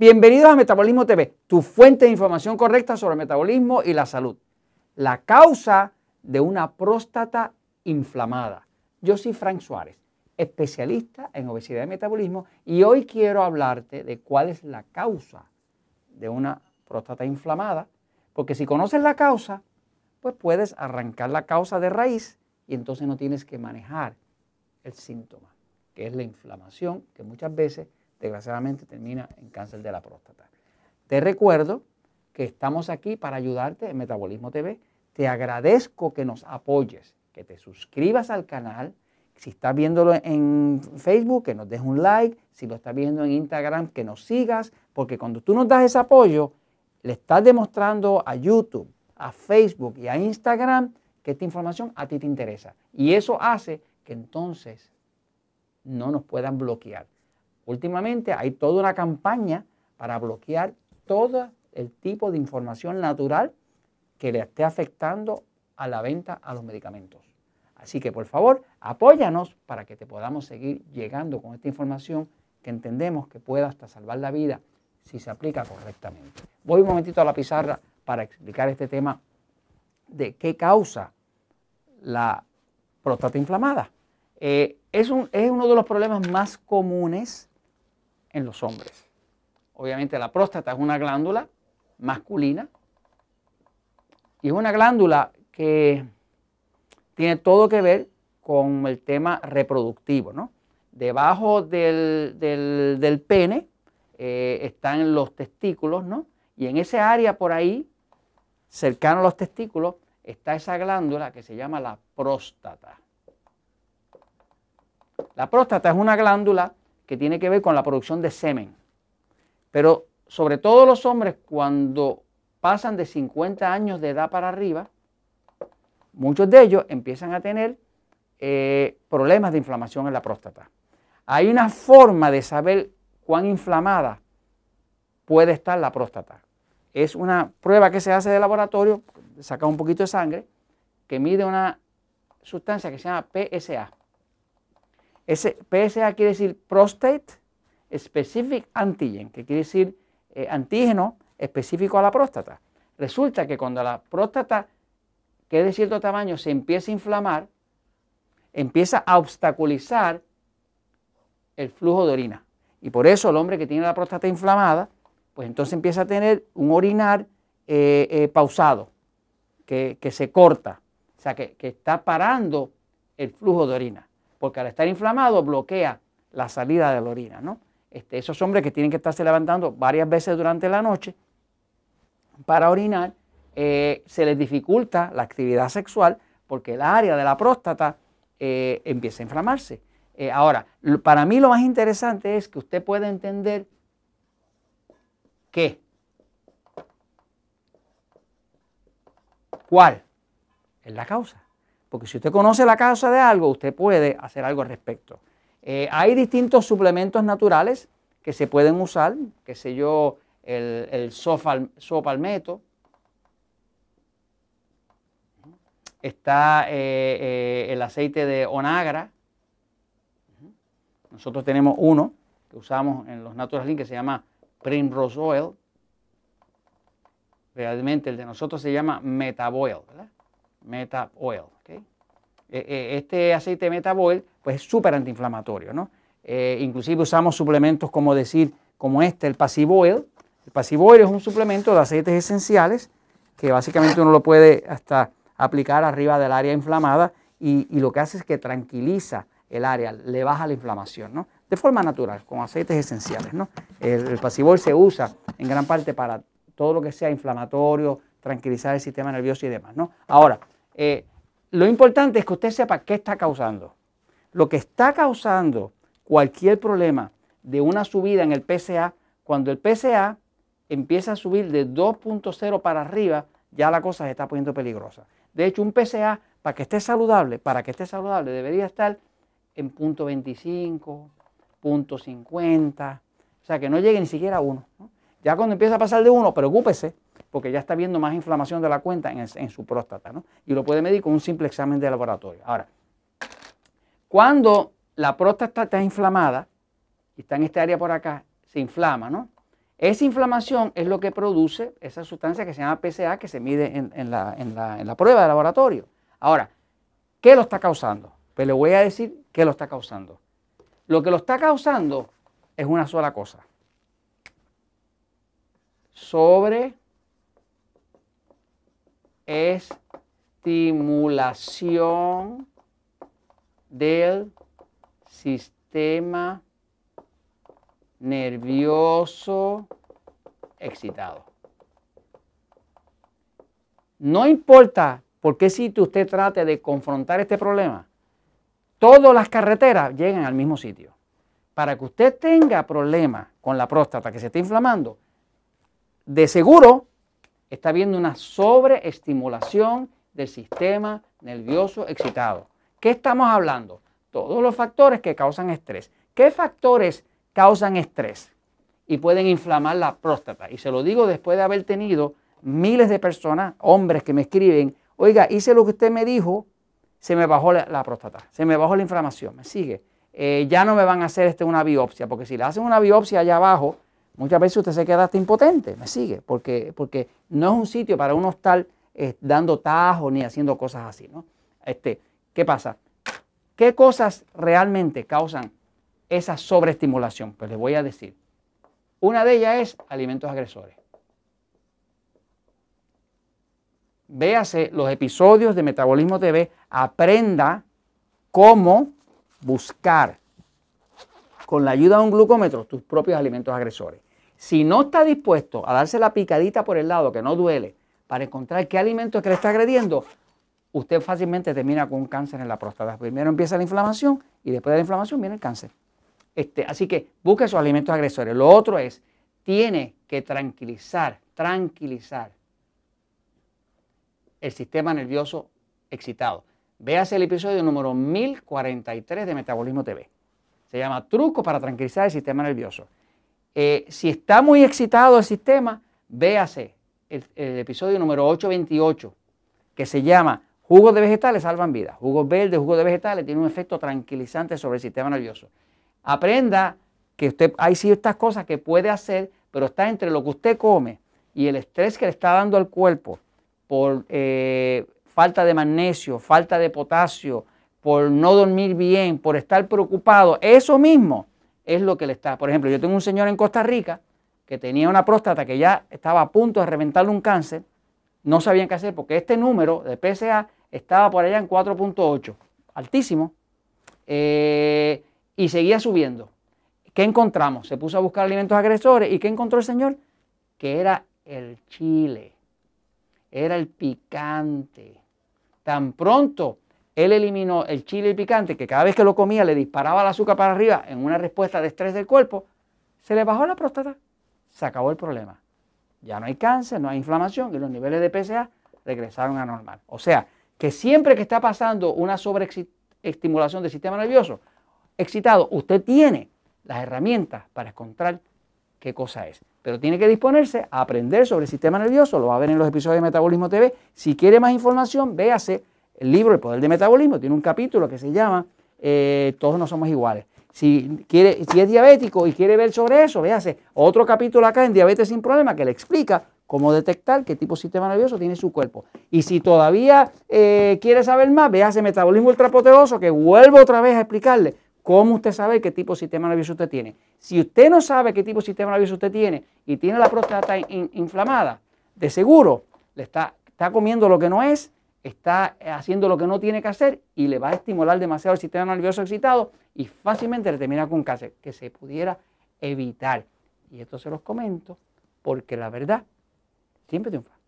Bienvenidos a Metabolismo TV, tu fuente de información correcta sobre el metabolismo y la salud. La causa de una próstata inflamada. Yo soy Frank Suárez, especialista en obesidad y metabolismo, y hoy quiero hablarte de cuál es la causa de una próstata inflamada, porque si conoces la causa, pues puedes arrancar la causa de raíz y entonces no tienes que manejar el síntoma, que es la inflamación, que muchas veces desgraciadamente termina en cáncer de la próstata. Te recuerdo que estamos aquí para ayudarte en Metabolismo TV. Te agradezco que nos apoyes, que te suscribas al canal. Si estás viéndolo en Facebook, que nos des un like. Si lo estás viendo en Instagram, que nos sigas. Porque cuando tú nos das ese apoyo, le estás demostrando a YouTube, a Facebook y a Instagram que esta información a ti te interesa. Y eso hace que entonces no nos puedan bloquear. Últimamente hay toda una campaña para bloquear todo el tipo de información natural que le esté afectando a la venta a los medicamentos. Así que por favor, apóyanos para que te podamos seguir llegando con esta información que entendemos que pueda hasta salvar la vida si se aplica correctamente. Voy un momentito a la pizarra para explicar este tema de qué causa la próstata inflamada. Eh, es, es uno de los problemas más comunes en los hombres. Obviamente la próstata es una glándula masculina y es una glándula que tiene todo que ver con el tema reproductivo. ¿no? Debajo del, del, pene eh, están los testículos, ¿no? y en ese área por ahí, cercano a los testículos, está esa glándula que se llama la próstata. La próstata es una glándula que tiene que ver con la producción de semen. Pero sobre todo los hombres cuando pasan de 50 años de edad para arriba, muchos de ellos empiezan a tener eh, problemas de inflamación en la próstata. Hay una forma de saber cuán inflamada puede estar la próstata. Es una prueba que se hace de laboratorio, saca un poquito de sangre, que mide una sustancia que se llama PSA. Ese PSA quiere decir Prostate Specific Antigen, que quiere decir eh, antígeno específico a la próstata. Resulta que cuando la próstata, que es de cierto tamaño, se empieza a inflamar, empieza a obstaculizar el flujo de orina. Y por eso el hombre que tiene la próstata inflamada, pues entonces empieza a tener un orinar eh, eh, pausado, que, se corta, o sea, que, que está parando el flujo de orina porque al estar inflamado bloquea la salida de la orina. ¿no? Este, esos hombres que tienen que estarse levantando varias veces durante la noche para orinar, eh, se les dificulta la actividad sexual porque el área de la próstata eh, empieza a inflamarse. Eh, ahora, para mí lo más interesante es que usted pueda entender qué, cuál es la causa. Porque si usted conoce la causa de algo, usted puede hacer algo al respecto. Eh, hay distintos suplementos naturales que se pueden usar, qué sé yo, el, el sopalmeto. Está eh, eh, el aceite de onagra. Nosotros tenemos uno que usamos en los Natural Link que se llama Primrose Oil. Realmente el de nosotros se llama Metaboil, ¿verdad? Meta Oil. Eh, eh, este aceite Metaboil pues es súper antiinflamatorio. ¿no? Eh, inclusive usamos suplementos como decir, como este, el Pasivoil. El Pasivoil es un suplemento de aceites esenciales que básicamente uno lo puede hasta aplicar arriba del área inflamada y, lo que hace es que tranquiliza el área, le baja la inflamación, ¿no? De forma natural, con aceites esenciales, ¿no? El, el se usa en gran parte para todo lo que sea inflamatorio, tranquilizar el sistema nervioso y demás, ¿no? Ahora, lo importante es que usted sepa qué está causando. Lo que está causando cualquier problema de una subida en el PSA, cuando el PSA empieza a subir de 2.0 para arriba, ya la cosa se está poniendo peligrosa. De hecho, un PSA, para que esté saludable, para que esté saludable, debería estar en punto 25, punto 50, o sea, que no llegue ni siquiera a 1. Ya cuando empieza a pasar de 1, preocúpese, porque ya está viendo más inflamación de la cuenta en, su próstata, ¿no? Y lo puede medir con un simple examen de laboratorio. Ahora, cuando la próstata está inflamada, está en esta área por acá, se inflama, ¿no? Esa inflamación es lo que produce esa sustancia que se llama PSA que se mide en, la, la prueba de laboratorio. Ahora, ¿qué lo está causando? Pues le voy a decir qué lo está causando. Lo que lo está causando es una sola cosa. Sobre estimulación del sistema nervioso excitado. No importa por qué sitio usted trate de confrontar este problema, todas las carreteras llegan al mismo sitio. Para que usted tenga problemas con la próstata que se está inflamando, de seguro está viendo una sobreestimulación del sistema nervioso excitado. ¿Qué estamos hablando? Todos los factores que causan estrés. ¿Qué factores causan estrés y pueden inflamar la próstata? Y se lo digo después de haber tenido miles de personas, hombres que me escriben, oiga, hice lo que usted me dijo, se me bajó la, próstata, se me bajó la inflamación, me sigue. Eh, ya no me van a hacer este, una biopsia, porque si le hacen una biopsia allá abajo, muchas veces usted se queda hasta impotente, me sigue, porque, porque no es un sitio para uno estar eh, dando tajos ni haciendo cosas así, ¿no? Este, ¿Qué pasa? ¿Qué cosas realmente causan esa sobreestimulación? Pues les voy a decir. Una de ellas es alimentos agresores. Véase los episodios de Metabolismo TV, aprenda cómo buscar con la ayuda de un glucómetro tus propios alimentos agresores. Si no está dispuesto a darse la picadita por el lado que no duele para encontrar qué alimento es que le está agrediendo, usted fácilmente termina con un cáncer en la próstata. Primero empieza la inflamación y después de la inflamación viene el cáncer. Este, así que busque sus alimentos agresores. Lo otro es, tiene que tranquilizar, tranquilizar el sistema nervioso excitado. Véase el episodio número 1043 de Metabolismo TV. Se llama Truco para tranquilizar el sistema nervioso. Eh, si está muy excitado el sistema, véase el, episodio número 828, que se llama Jugos de vegetales salvan vidas. Jugos verdes, jugos de vegetales tienen un efecto tranquilizante sobre el sistema nervioso. Aprenda que usted hay ciertas cosas que puede hacer, pero está entre lo que usted come y el estrés que le está dando al cuerpo por eh, falta de magnesio, falta de potasio, por no dormir bien, por estar preocupado. Eso mismo es lo que le está. Por ejemplo, yo tengo un señor en Costa Rica que tenía una próstata que ya estaba a punto de reventarle un cáncer. No sabían qué hacer porque este número de PSA estaba por allá en 4.8, altísimo, eh, y seguía subiendo. ¿Qué encontramos? Se puso a buscar alimentos agresores y ¿qué encontró el señor? Que era el chile, era el picante. Tan pronto él eliminó el chile picante, que cada vez que lo comía le disparaba el azúcar para arriba en una respuesta de estrés del cuerpo, se le bajó la próstata, se acabó el problema. Ya no hay cáncer, no hay inflamación y los niveles de PSA regresaron a normal. O sea, que siempre que está pasando una sobreestimulación del sistema nervioso excitado, usted tiene las herramientas para encontrar qué cosa es. Pero tiene que disponerse a aprender sobre el sistema nervioso, lo va a ver en los episodios de Metabolismo TV. Si quiere más información, véase el libro El Poder del Metabolismo, tiene un capítulo que se llama eh, Todos no somos iguales. Si, quiere, si es diabético y quiere ver sobre eso, véase otro capítulo acá en Diabetes sin Problema que le explica cómo detectar qué tipo de sistema nervioso tiene su cuerpo. Y si todavía eh, quiere saber más, véase metabolismo ultrapoteroso, que vuelvo otra vez a explicarle cómo usted sabe qué tipo de sistema nervioso usted tiene. Si usted no sabe qué tipo de sistema nervioso usted tiene y tiene la próstata inflamada, de seguro le está, está comiendo lo que no es, está haciendo lo que no tiene que hacer y le va a estimular demasiado el sistema nervioso excitado y fácilmente le termina con cáncer, que se pudiera evitar. Y esto se los comento porque la verdad siempre triunfa.